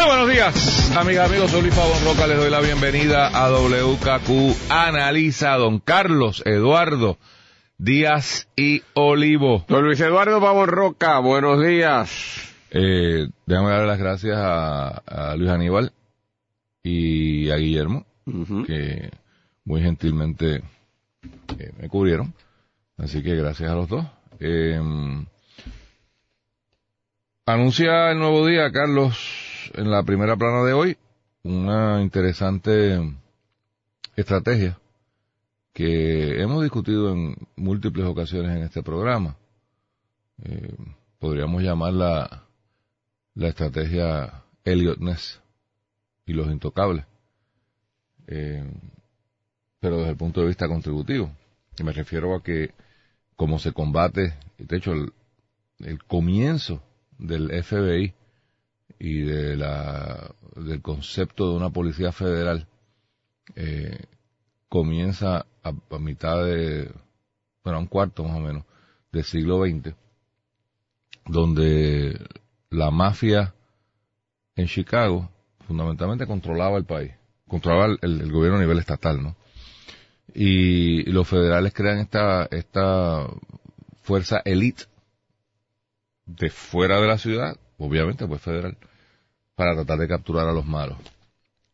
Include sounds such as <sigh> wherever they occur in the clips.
Bueno, buenos días, amigas, amigos. Soy Luis Pavón Roca. Les doy la bienvenida a WKQ Analiza. Don Carlos Eduardo Díaz y Olivo. Don Luis Eduardo Pavón Roca, buenos días. Eh, déjame dar las gracias a, a Luis Aníbal y a Guillermo, que muy gentilmente eh, me cubrieron. Así que gracias a los dos. Eh, anuncia el nuevo día, Carlos, en la primera plana de hoy, una interesante estrategia que hemos discutido en múltiples ocasiones en este programa. Eh, podríamos llamarla la estrategia Elliot Ness y los intocables, eh, pero desde el punto de vista contributivo. Y me refiero a que como se combate, de hecho, el, el comienzo del FBI y de la, del concepto de una policía federal eh, comienza a, mitad de, bueno, a un cuarto más o menos, del siglo XX, donde la mafia en Chicago fundamentalmente controlaba el país, controlaba el, gobierno a nivel estatal, ¿no? Y, y, los federales crean esta, esta fuerza elite de fuera de la ciudad, obviamente pues federal, para tratar de capturar a los malos.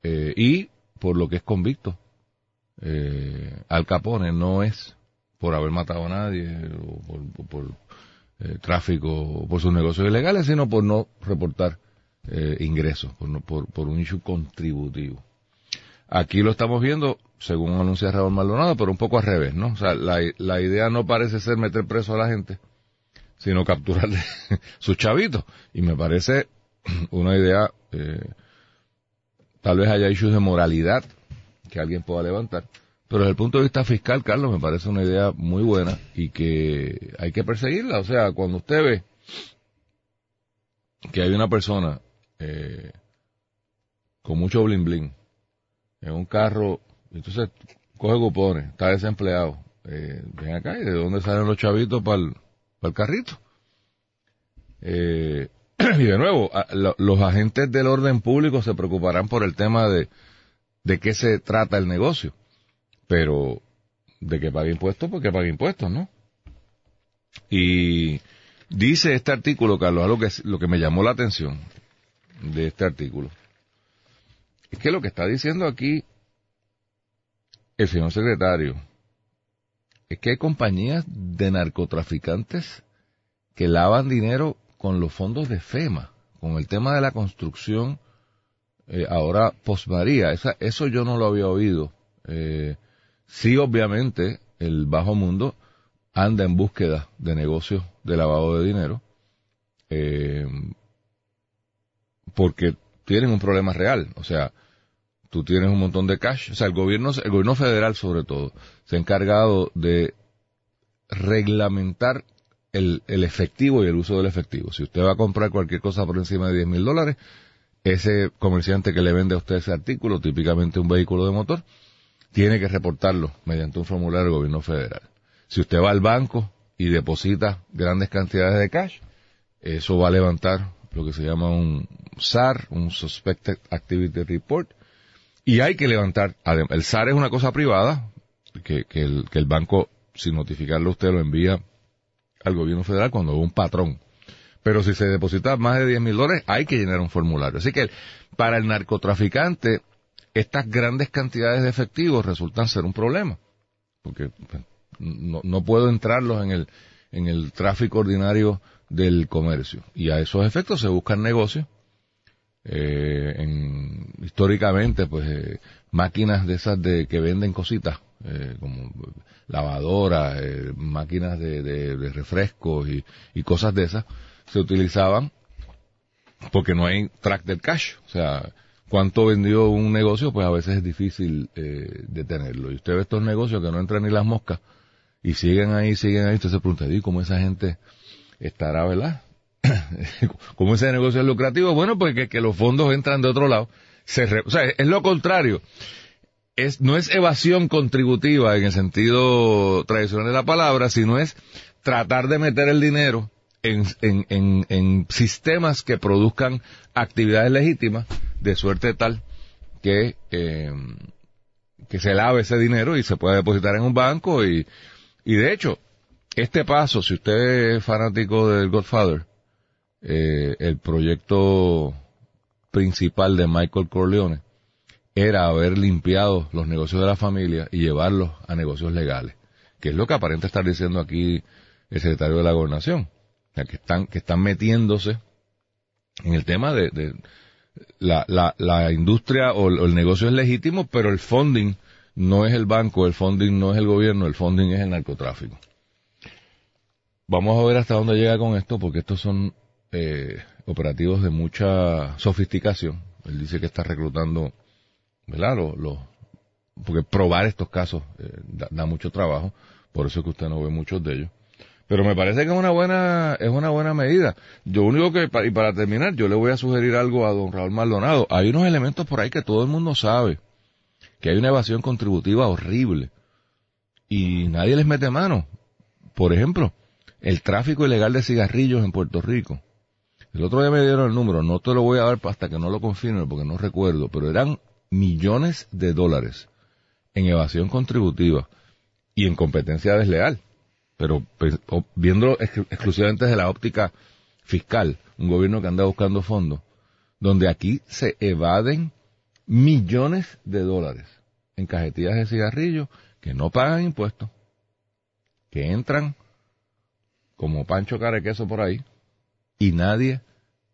Eh, y por lo que es convicto, eh, Al Capone no es por haber matado a nadie o por, por eh, tráfico, por sus negocios ilegales, sino por no reportar eh, ingresos, por, por, por, un issue contributivo. Aquí lo estamos viendo, según anuncia Raúl Maldonado, pero un poco al revés, ¿no? O sea, la, la idea no parece ser meter preso a la gente, sino capturarle <laughs> sus chavitos. Y me parece una idea, tal vez haya issues de moralidad que alguien pueda levantar, pero desde el punto de vista fiscal, Carlos, me parece una idea muy buena y que hay que perseguirla. O sea, cuando usted ve que hay una persona eh, con mucho bling bling en un carro, entonces coge cupones, está desempleado, eh, ven acá y de dónde salen los chavitos para el carrito. Eh, <clears throat> y de nuevo, los agentes del orden público se preocuparán por el tema de, de qué se trata el negocio. Pero de que pague impuestos, porque pague impuestos, ¿no? Y dice este artículo, Carlos, algo que, lo que me llamó la atención de este artículo, es que lo que está diciendo aquí el señor secretario es que hay compañías de narcotraficantes que lavan dinero con los fondos de FEMA, con el tema de la construcción, eh, ahora posmaría, esa, eso yo no lo había oído. Eh, sí, obviamente, el bajo mundo anda en búsqueda de negocios de lavado de dinero, eh, porque tienen un problema real. O sea, tú tienes un montón de cash. O sea, el gobierno, el gobierno federal sobre todo, se ha encargado de reglamentar el, efectivo y el uso del efectivo. Si usted va a comprar cualquier cosa por encima de 10 mil dólares, ese comerciante que le vende a usted ese artículo, típicamente un vehículo de motor, tiene que reportarlo mediante un formulario del gobierno federal. Si usted va al banco y deposita grandes cantidades de cash, eso va a levantar lo que se llama un SAR, un Suspected Activity Report, y hay que levantar, el SAR es una cosa privada, que, el, banco, sin notificarlo usted, lo envía al gobierno federal cuando hubo un patrón. Pero si se deposita más de 10 mil dólares, hay que llenar un formulario. Así que para el narcotraficante, estas grandes cantidades de efectivos resultan ser un problema. Porque pues, no, no puedo entrarlos en el, en el tráfico ordinario del comercio. Y a esos efectos se buscan negocios. Eh, en, históricamente, pues, eh, máquinas de esas de que venden cositas, eh, como lavadoras, eh, máquinas de, de, refrescos y, y, cosas de esas, se utilizaban porque no hay track del cash. O sea, cuánto vendió un negocio, pues a veces es difícil eh, detenerlo. Y usted ve estos negocios que no entran ni las moscas y siguen ahí, siguen ahí, usted se pregunta, ¿y cómo esa gente estará, verdad? <coughs> ¿Cómo ese negocio es lucrativo? Bueno, pues que, los fondos entran de otro lado. Se o sea, es lo contrario. Es, no es evasión contributiva en el sentido tradicional de la palabra, sino es tratar de meter el dinero en, en, en, sistemas que produzcan actividades legítimas de suerte tal que, eh, que se lave ese dinero y se pueda depositar en un banco y, y de hecho, este paso, si usted es fanático del Godfather, eh, el proyecto principal de Michael Corleone era haber limpiado los negocios de la familia y llevarlos a negocios legales, que es lo que aparenta estar diciendo aquí el secretario de la gobernación, que están, que están metiéndose en el tema de, la, la, la, industria o el, negocio es legítimo, pero el funding no es el banco, el funding no es el gobierno, el funding es el narcotráfico. Vamos a ver hasta dónde llega con esto, porque estos son eh, operativos de mucha sofisticación. Él dice que está reclutando, ¿verdad? porque probar estos casos eh, da, da, mucho trabajo, por eso es que usted no ve muchos de ellos. Pero me parece que es una buena, es una buena medida. Yo único que, y para terminar, yo le voy a sugerir algo a don Raúl Maldonado. Hay unos elementos por ahí que todo el mundo sabe. Que hay una evasión contributiva horrible. Y nadie les mete mano. Por ejemplo, el tráfico ilegal de cigarrillos en Puerto Rico. El otro día me dieron el número, no te lo voy a dar hasta que no lo confirme porque no recuerdo, pero eran millones de dólares en evasión contributiva y en competencia desleal. Pero pues, viendo exclusivamente desde la óptica fiscal, un gobierno que anda buscando fondos, donde aquí se evaden millones de dólares en cajetillas de cigarrillos que no pagan impuestos, que entran como pancho cara queso por ahí y nadie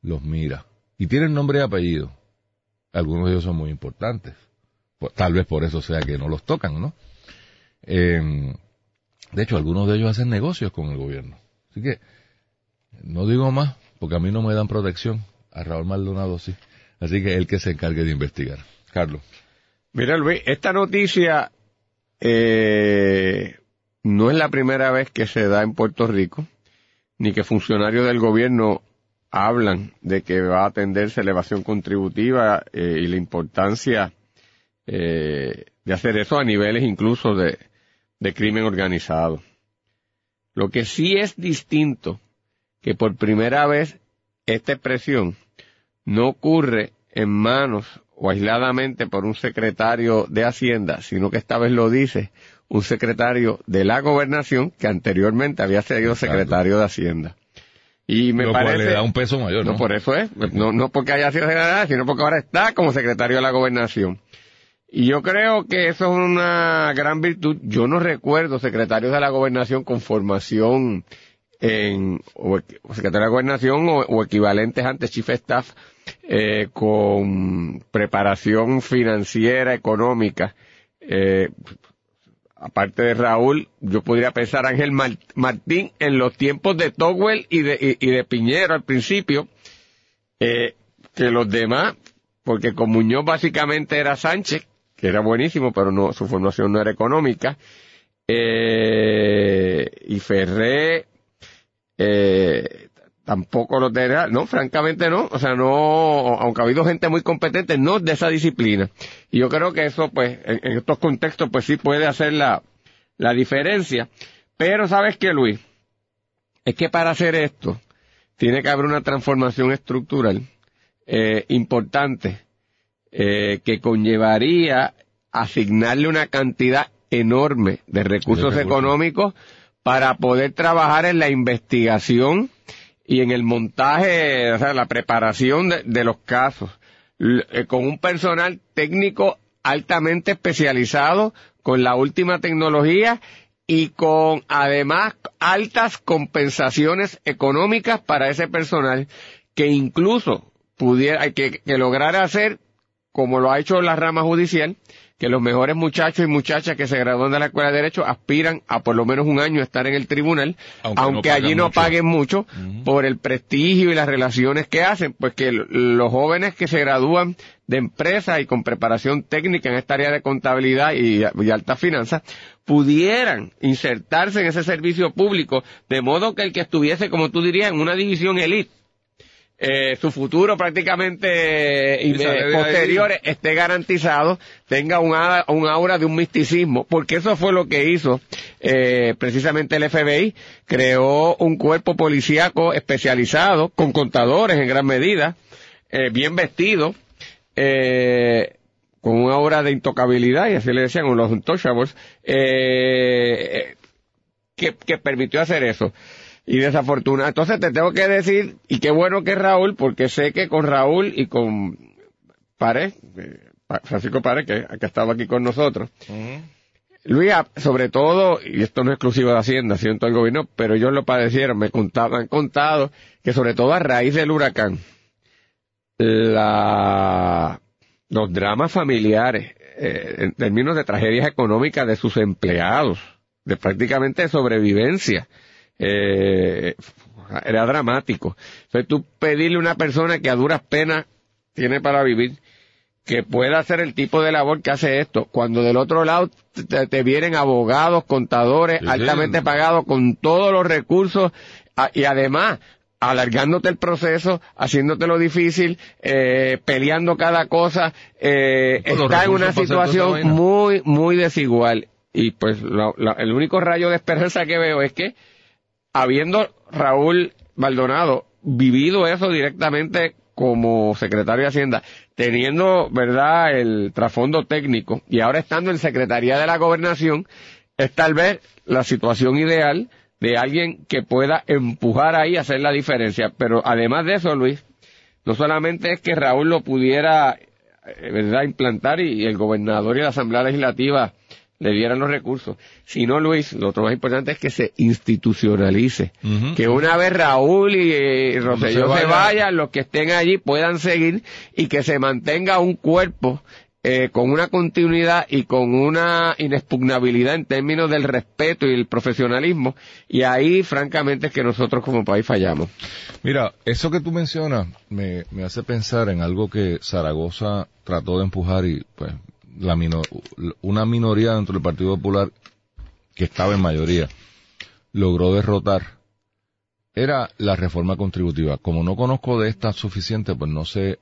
los mira. Y tienen nombre y apellido. Algunos de ellos son muy importantes. Tal vez por eso sea que no los tocan, ¿no? Eh, de hecho, algunos de ellos hacen negocios con el gobierno. Así que, no digo más, porque a mí no me dan protección. A Raúl Maldonado sí. Así que él que se encargue de investigar. Carlos. Mira, Luis, esta noticia eh, no es la primera vez que se da en Puerto Rico, ni que funcionarios del gobierno hablan de que va a atenderse elevación contributiva eh, y la importancia eh, de hacer eso a niveles incluso de, de crimen organizado. Lo que sí es distinto, que por primera vez esta expresión no ocurre en manos o aisladamente por un secretario de Hacienda, sino que esta vez lo dice un secretario de la gobernación que anteriormente había sido secretario de Hacienda. Y me parece. le da un peso mayor, ¿no? por eso es. No, no porque haya sido secretario, sino porque ahora está como secretario de la gobernación. Y yo creo que eso es una gran virtud. Yo no recuerdo secretarios de la gobernación con formación en, o, secretario de la gobernación o, equivalentes antes chief staff, eh, con preparación financiera, económica. Eh, aparte de Raúl, yo podría pensar Ángel Martín en los tiempos de Togwell y de, Piñero al principio, eh, que los demás, porque con Muñoz básicamente era Sánchez, que era buenísimo, pero no, su formación no era económica. Eh, y Ferré, eh, tampoco lo tenía, no, francamente no, o sea, no, aunque ha habido gente muy competente, no de esa disciplina. Y yo creo que eso, pues, en, estos contextos, pues sí puede hacer la, la diferencia. Pero, ¿sabes qué, Luis? Es que para hacer esto, tiene que haber una transformación estructural eh, importante eh, que conllevaría asignarle una cantidad enorme de recursos, económicos para poder trabajar en la investigación y en el montaje, o sea, la preparación de, los casos, eh, con un personal técnico altamente especializado, con la última tecnología y con además altas compensaciones económicas para ese personal que incluso pudiera, que, que lograra hacer como lo ha hecho la rama judicial, que los mejores muchachos y muchachas que se gradúan de la Escuela de Derecho aspiran a por lo menos un año estar en el tribunal, aunque, allí no paguen mucho, por el prestigio y las relaciones que hacen, pues que los jóvenes que se gradúan de empresa y con preparación técnica en esta área de contabilidad y, y alta finanzas, pudieran insertarse en ese servicio público, de modo que el que estuviese, como tú dirías, en una división elite, eh, su futuro prácticamente y posterior esté garantizado, tenga un, un aura de un misticismo, porque eso fue lo que hizo eh, precisamente el FBI, creó un cuerpo policíaco especializado, con contadores en gran medida, eh, bien vestido, eh, con una aura de intocabilidad, y así le decían los untouchables, eh, que, que permitió hacer eso y desafortunado. Entonces te tengo que decir, y qué bueno que Raúl, porque sé que con Raúl y con Pare, eh, Francisco Pare, que, que estaba aquí con nosotros, Luis, sobre todo, y esto no es exclusivo de Hacienda, siento el gobierno, pero ellos lo padecieron, me, contaban, han contado que sobre todo a raíz del huracán, la, los dramas familiares, eh, en términos de tragedias económicas de sus empleados, de prácticamente sobrevivencia, eh, era dramático. Entonces tú pedirle a una persona que a duras penas tiene para vivir, que pueda hacer el tipo de labor que hace esto, cuando del otro lado te, vienen abogados, contadores, altamente pagados con todos los recursos y además alargándote el proceso, haciéndotelo difícil, eh, peleando cada cosa, eh, está en una situación muy, muy desigual. Y pues el único rayo de esperanza que veo es que habiendo Raúl Maldonado vivido eso directamente como secretario de Hacienda, teniendo, ¿verdad?, el trasfondo técnico y ahora estando en Secretaría de la Gobernación, es tal vez la situación ideal de alguien que pueda empujar ahí a hacer la diferencia. Pero además de eso, Luis, no solamente es que Raúl lo pudiera, eh, ¿verdad?, implantar y el gobernador y la Asamblea Legislativa le dieran los recursos. Si no, Luis, lo otro más importante es que se institucionalice. Que una vez Raúl y, eh, Roselló se, vayan, los que estén allí puedan seguir y que se mantenga un cuerpo eh, con una continuidad y con una inexpugnabilidad en términos del respeto y el profesionalismo. Y ahí, francamente, es que nosotros como país fallamos. Mira, eso que tú mencionas me, me hace pensar en algo que Zaragoza trató de empujar y pues la una minoría dentro del Partido Popular que estaba en mayoría logró derrotar era la reforma contributiva. Como no conozco de esta suficiente, pues no sé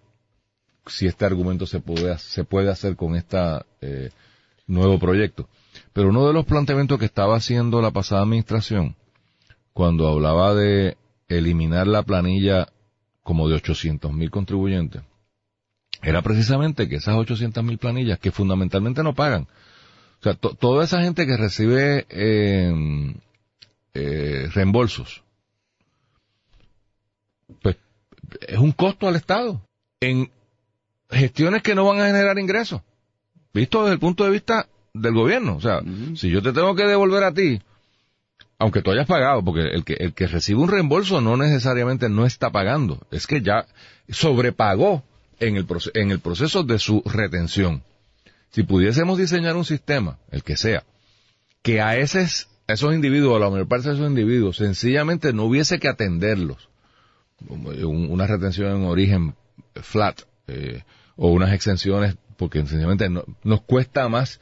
si este argumento se puede, se puede hacer con este nuevo proyecto. Pero uno de los planteamientos que estaba haciendo la pasada administración, cuando hablaba de eliminar la planilla como de 800 mil contribuyentes, era precisamente que esas 800 mil planillas que fundamentalmente no pagan, o sea, toda esa gente que recibe eh, eh, reembolsos, pues es un costo al Estado en gestiones que no van a generar ingresos, visto desde el punto de vista del gobierno. O sea, si yo te tengo que devolver a ti, aunque tú hayas pagado, porque el que, el que recibe un reembolso no necesariamente no está pagando, es que ya sobrepagó en el, en el proceso de su retención. Si pudiésemos diseñar un sistema, el que sea, que a, esos, esos individuos, a la mayor parte de esos individuos, sencillamente no hubiese que atenderlos, una retención en origen flat, eh, o unas exenciones, porque sencillamente nos cuesta más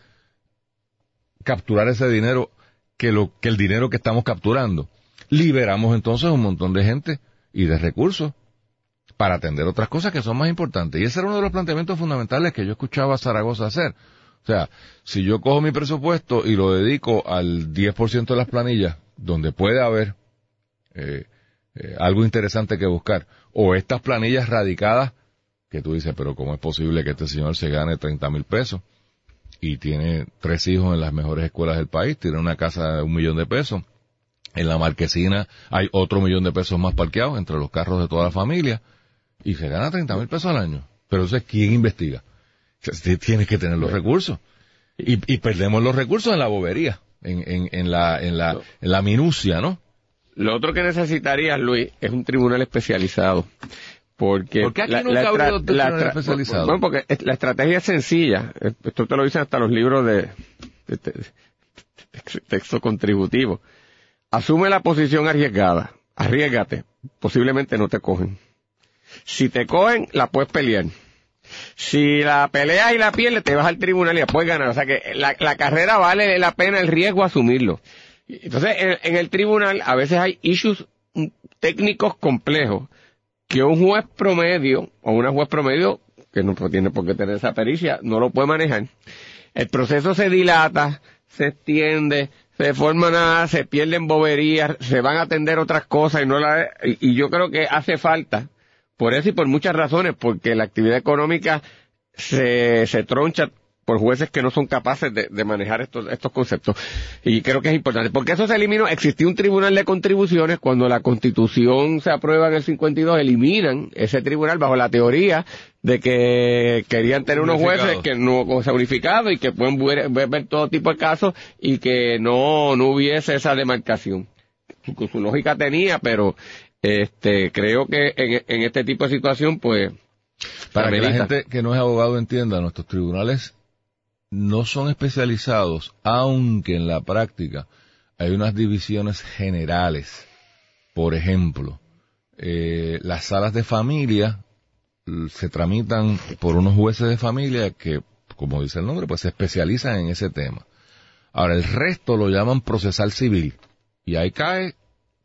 capturar ese dinero que, lo, que el dinero que estamos capturando. Liberamos entonces un montón de gente y de recursos para atender otras cosas que son más importantes. Y ese era uno de los planteamientos fundamentales que yo escuchaba a Zaragoza hacer. O sea, si yo cojo mi presupuesto y lo dedico al 10% de las planillas, donde puede haber eh, eh, algo interesante que buscar, o estas planillas radicadas, que tú dices, pero ¿cómo es posible que este señor se gane 30 mil pesos? Y tiene tres hijos en las mejores escuelas del país, tiene una casa de un millón de pesos. En la marquesina hay otro millón de pesos más parqueados entre los carros de toda la familia y se gana 30 mil pesos al año. Pero entonces, ¿quién investiga? Tienes que tener los recursos. Y, y, perdemos los recursos en la bobería, en, en, en, la, en, la, en la minucia, ¿no? Lo otro que necesitarías, Luis, es un tribunal especializado Porque ¿Por qué aquí la- nunca ha especializados? Bueno, porque la estrategia es sencilla. Esto te lo dicen hasta los libros de, de- de- de texto contributivo. Asume la posición arriesgada. Arriesgate. Posiblemente no te cogen. Si te cogen, la puedes pelear. Si la peleas y la pierdes, te vas al tribunal y la puedes ganar. O sea que la, la carrera vale la pena el riesgo asumirlo. Entonces, en, el tribunal a veces hay issues técnicos complejos que un juez promedio o una juez promedio que no tiene por qué tener esa pericia no lo puede manejar. El proceso se dilata, se extiende, se forman nada, se pierden boberías, se van a atender otras cosas y no la y yo creo que hace falta por eso y por muchas razones, porque la actividad económica se, se troncha por jueces que no son capaces de, de manejar estos, estos conceptos. Y creo que es importante, porque eso se eliminó, existía un tribunal de contribuciones, cuando la constitución se aprueba en el 52, eliminan ese tribunal bajo la teoría de que querían tener unos jueces que no, o sea, unificados y que pueden ver todo tipo de casos y que no, no hubiese esa demarcación. Su, su lógica tenía, pero este creo que en, en este tipo de situación, pues, Para que la gente que no es abogado entienda, nuestros tribunales no son especializados, aunque en la práctica hay unas divisiones generales. Por ejemplo, eh, las salas de familia l- se tramitan por unos jueces de familia que, como dice el nombre, pues se especializan en ese tema. Ahora, el resto lo llaman procesal civil. Y ahí cae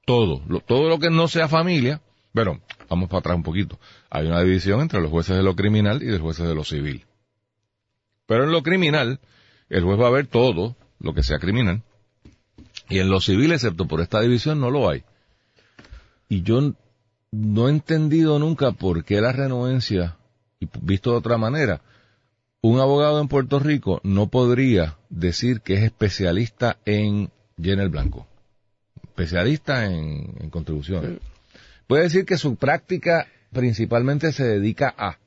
todo, lo- todo lo que no sea familia. Bueno, vamos para atrás un poquito. Hay una división entre los jueces de lo criminal y los jueces de lo civil. Pero en lo criminal, el juez va a ver todo lo que sea criminal. Y en lo civil, excepto por esta división, no lo hay. Y yo no he entendido nunca por qué la renuencia, y visto de otra manera, un abogado en Puerto Rico no podría decir que es especialista en llena el blanco. Especialista en, en contribuciones. Puede decir que su práctica principalmente se dedica a.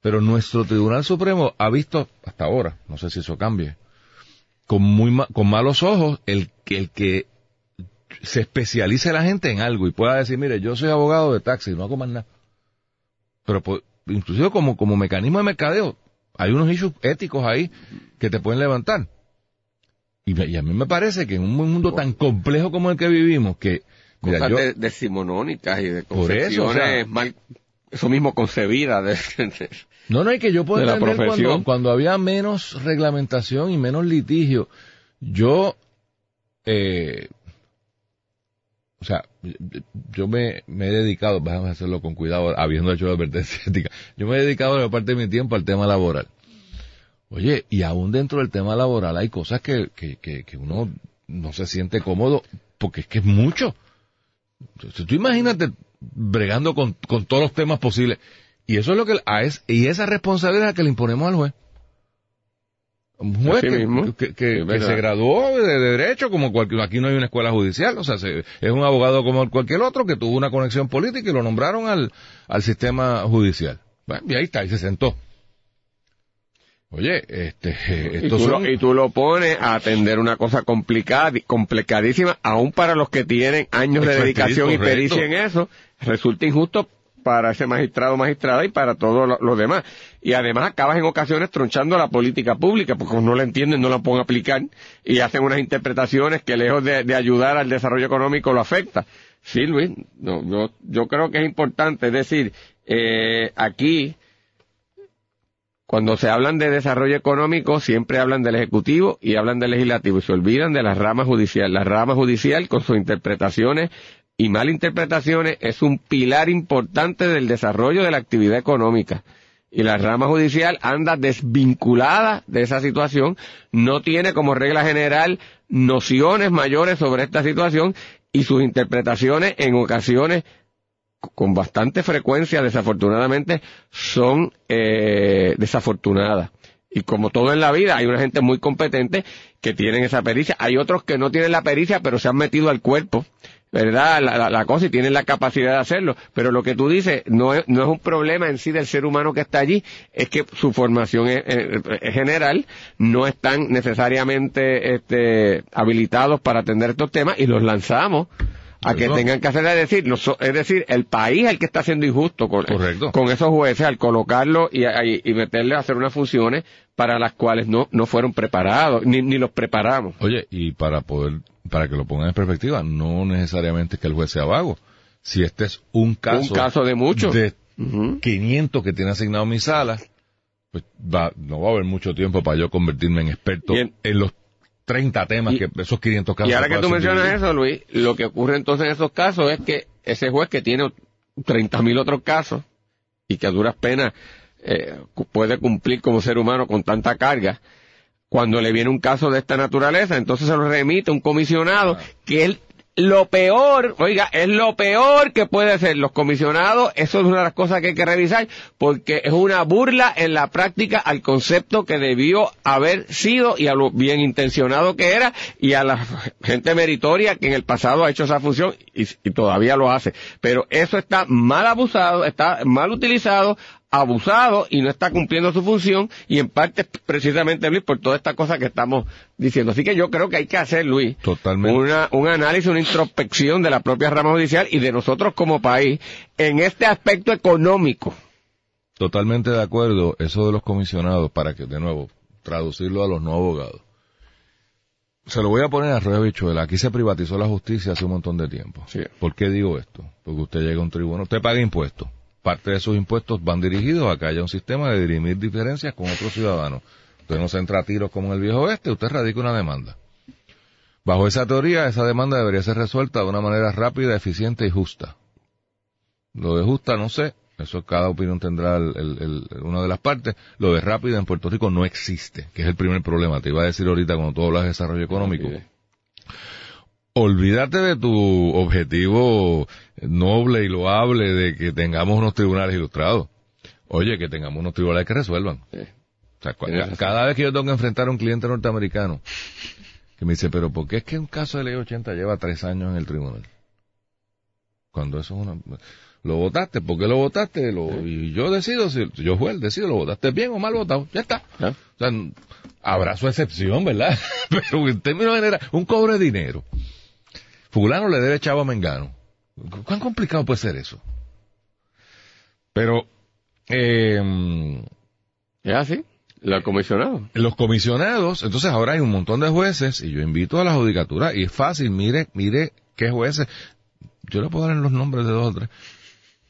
Pero nuestro Tribunal Supremo ha visto hasta ahora, no sé si eso cambie, con muy ma- con malos ojos el que el que se especialice la gente en algo y pueda decir, mire, yo soy abogado de taxi, no hago más nada. Pero pues, inclusive como como mecanismo de mercadeo, hay unos issues éticos ahí que te pueden levantar. Y, a mí me parece que en un mundo tan complejo como el que vivimos, que mira, cosas yo- de, decimonónicas y de Por eso, o concepciones sea- mal, eso mismo concebidas. De, de- No, no, y que yo puedo de la entender profesión. cuando, cuando había menos reglamentación y menos litigio. Yo, eh, o sea, yo me, me he dedicado, vamos a hacerlo con cuidado, habiendo hecho la advertencia <laughs> ética, yo me he dedicado la parte de mi tiempo al tema laboral. Oye, y aún dentro del tema laboral hay cosas que, que, que, que uno no se siente cómodo porque es que es mucho. Entonces, tú imagínate bregando con, con todos los temas posibles. Y eso es lo que, a es, y esa responsabilidad que le imponemos al juez. Un juez que, mismo. que, se graduó de, de derecho, como cualquier, aquí no hay una escuela judicial, o sea, se- es un abogado como cualquier otro que tuvo una conexión política y lo nombraron al, al sistema judicial. Bueno, y ahí está, y se sentó. Oye, este, <laughs> y, estos tú son, lo, y tú lo pones a atender una cosa complicada, complicadísima, aún para los que tienen años de dedicación y pericia en eso, resulta injusto para ese magistrado o magistrada y para todos lo- los demás. Y además acabas en ocasiones tronchando la política pública, porque como no la entienden, no la pueden aplicar y hacen unas interpretaciones que lejos de, de ayudar al desarrollo económico lo afecta. Sí, Luis, no, yo, yo creo que es importante, es decir, eh, aquí, cuando se hablan de desarrollo económico, siempre hablan del Ejecutivo y hablan del Legislativo y se olvidan de la rama judicial. La rama judicial, con sus interpretaciones y malinterpretaciones, es un pilar importante del desarrollo de la actividad económica. Y la rama judicial anda desvinculada de esa situación, no tiene como regla general nociones mayores sobre esta situación y sus interpretaciones en ocasiones con bastante frecuencia, desafortunadamente, son eh, desafortunadas. Y como todo en la vida, hay una gente muy competente que tienen esa pericia. Hay otros que no tienen la pericia, pero se han metido al cuerpo, ¿verdad? La, cosa y tienen la capacidad de hacerlo. Pero lo que tú dices no es, no es un problema en sí del ser humano que está allí, es que su formación es general, no están necesariamente este, habilitados para atender estos temas y los lanzamos a que tengan que hacer, es decir, noso- es decir, el país es el que está siendo injusto con, Correcto. con esos jueces al colocarlo y, y, y meterle a hacer unas funciones para las cuales no, no fueron preparados, ni, ni los preparamos. Oye, y para poder, para que lo pongan en perspectiva, no necesariamente es que el juez sea vago. Si este es un caso, Un caso de muchos. de Ujú. 500 que tiene asignado mi sala, pues va, no va a haber mucho tiempo para yo convertirme en experto en, los 30 temas Y- que esos 500 casos. Y ahora que tú mencionas eso, Luis, lo que ocurre entonces en esos casos es que ese juez que tiene 30 mil otros casos y que a duras penas eh, puede cumplir como ser humano con tanta carga, cuando le viene un caso de esta naturaleza, entonces se lo remite un comisionado que él lo peor, oiga, es lo peor que puede ser los comisionados, eso es una de las cosas que hay que revisar, porque es una burla en la práctica al concepto que debió haber sido y a lo bien intencionado que era y a la gente meritoria que en el pasado ha hecho esa función y, y todavía lo hace. Pero eso está mal abusado, está mal utilizado, abusado y no está cumpliendo su función y en parte precisamente Luis por toda esta cosa que estamos diciendo. Así que yo creo que hay que hacer Luis Totalmente. una, un análisis, una introspección de la propia rama judicial y de nosotros como país en este aspecto económico. Totalmente de acuerdo, eso de los comisionados, para que, de nuevo, traducirlo a los no abogados. Se lo voy a poner a Rueda Bichuela. Aquí se privatizó la justicia hace un montón de tiempo. Sí. ¿Por qué digo esto? Porque usted llega a un tribunal, usted paga impuestos. Parte de sus impuestos van dirigidos a que haya un sistema de dirimir diferencias con otros ciudadanos. Usted no se entra a tiros como en el viejo oeste, usted radica una demanda. Bajo esa teoría, esa demanda debería ser resuelta de una manera rápida, eficiente y justa. Lo de justa no sé, eso cada opinión tendrá el- el- el- una de las partes. Lo de rápida en Puerto Rico no existe, que es el primer problema. Te iba a decir ahorita cuando tú hablas de desarrollo económico. Olvídate de tu objetivo noble y loable de que tengamos unos tribunales ilustrados. Oye, que tengamos unos tribunales que resuelvan. Sí. O sea, cada vez que yo tengo que enfrentar a un cliente norteamericano que me dice, pero ¿por qué es que un caso de ley 80 lleva tres años en el tribunal? Cuando eso es una... Lo votaste, ¿por qué lo votaste? Lo- Y yo decido, si yo juez, decido, lo votaste bien o mal votado, ya está. O sea, habrá su excepción, ¿verdad? <laughs> Pero en términos generales, un cobro de dinero. Fulano le debe chavo a Mengano. ¿Cu- ¿Cuán complicado puede ser eso? Pero, eh, ¿Es así? Lo comisionado. los comisionados, entonces ahora hay un montón de jueces y yo invito a la judicatura y es fácil, mire, mire qué jueces, yo le puedo dar los nombres de dos o tres,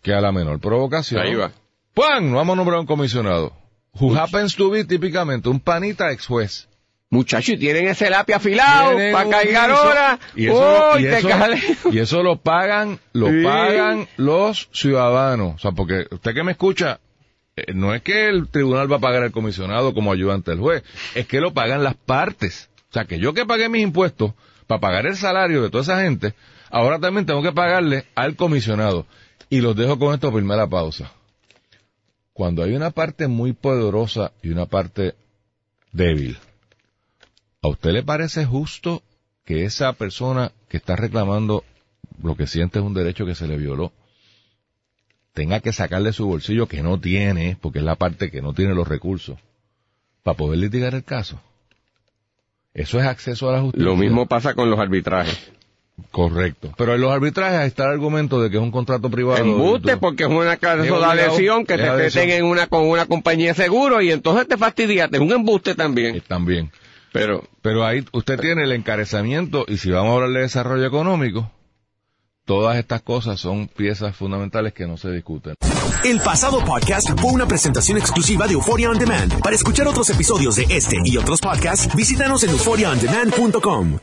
que a la menor provocación, Ahí va. ¡Puan! No vamos a nombrar a un comisionado. Who happens to be típicamente un panita ex juez. Muchachos, y tienen ese lápiz afilado para cargar horas. Y y, eso, cale- y eso lo pagan, lo Sí. pagan los ciudadanos. O sea, porque usted que me escucha, eh, no es que el tribunal va a pagar al comisionado como ayudante del juez, es que lo pagan las partes. O sea, que yo que pagué mis impuestos para pagar el salario de toda esa gente, ahora también tengo que pagarle al comisionado. Y los dejo con esto primera pausa. Cuando hay una parte muy poderosa y una parte débil, ¿A usted le parece justo que esa persona que está reclamando lo que siente es un derecho que se le violó tenga que sacarle su bolsillo que no tiene, porque es la parte que no tiene los recursos, para poder litigar el caso? Eso es acceso a la justicia. Lo mismo pasa con los arbitrajes. Correcto. Pero en los arbitrajes está el argumento de que es un contrato privado. Embuste porque es una adhesión que te meten en una con una compañía de seguro y entonces te fastidiaste. Es un embuste también. También. Pero Pero ahí usted tiene el encarecimiento y si vamos a hablar de desarrollo económico, todas estas cosas son piezas fundamentales que no se discuten. El pasado podcast fue una presentación exclusiva de Euphoria On Demand. Para escuchar otros episodios de este y otros podcasts, visítanos en euphoriaondemand.com.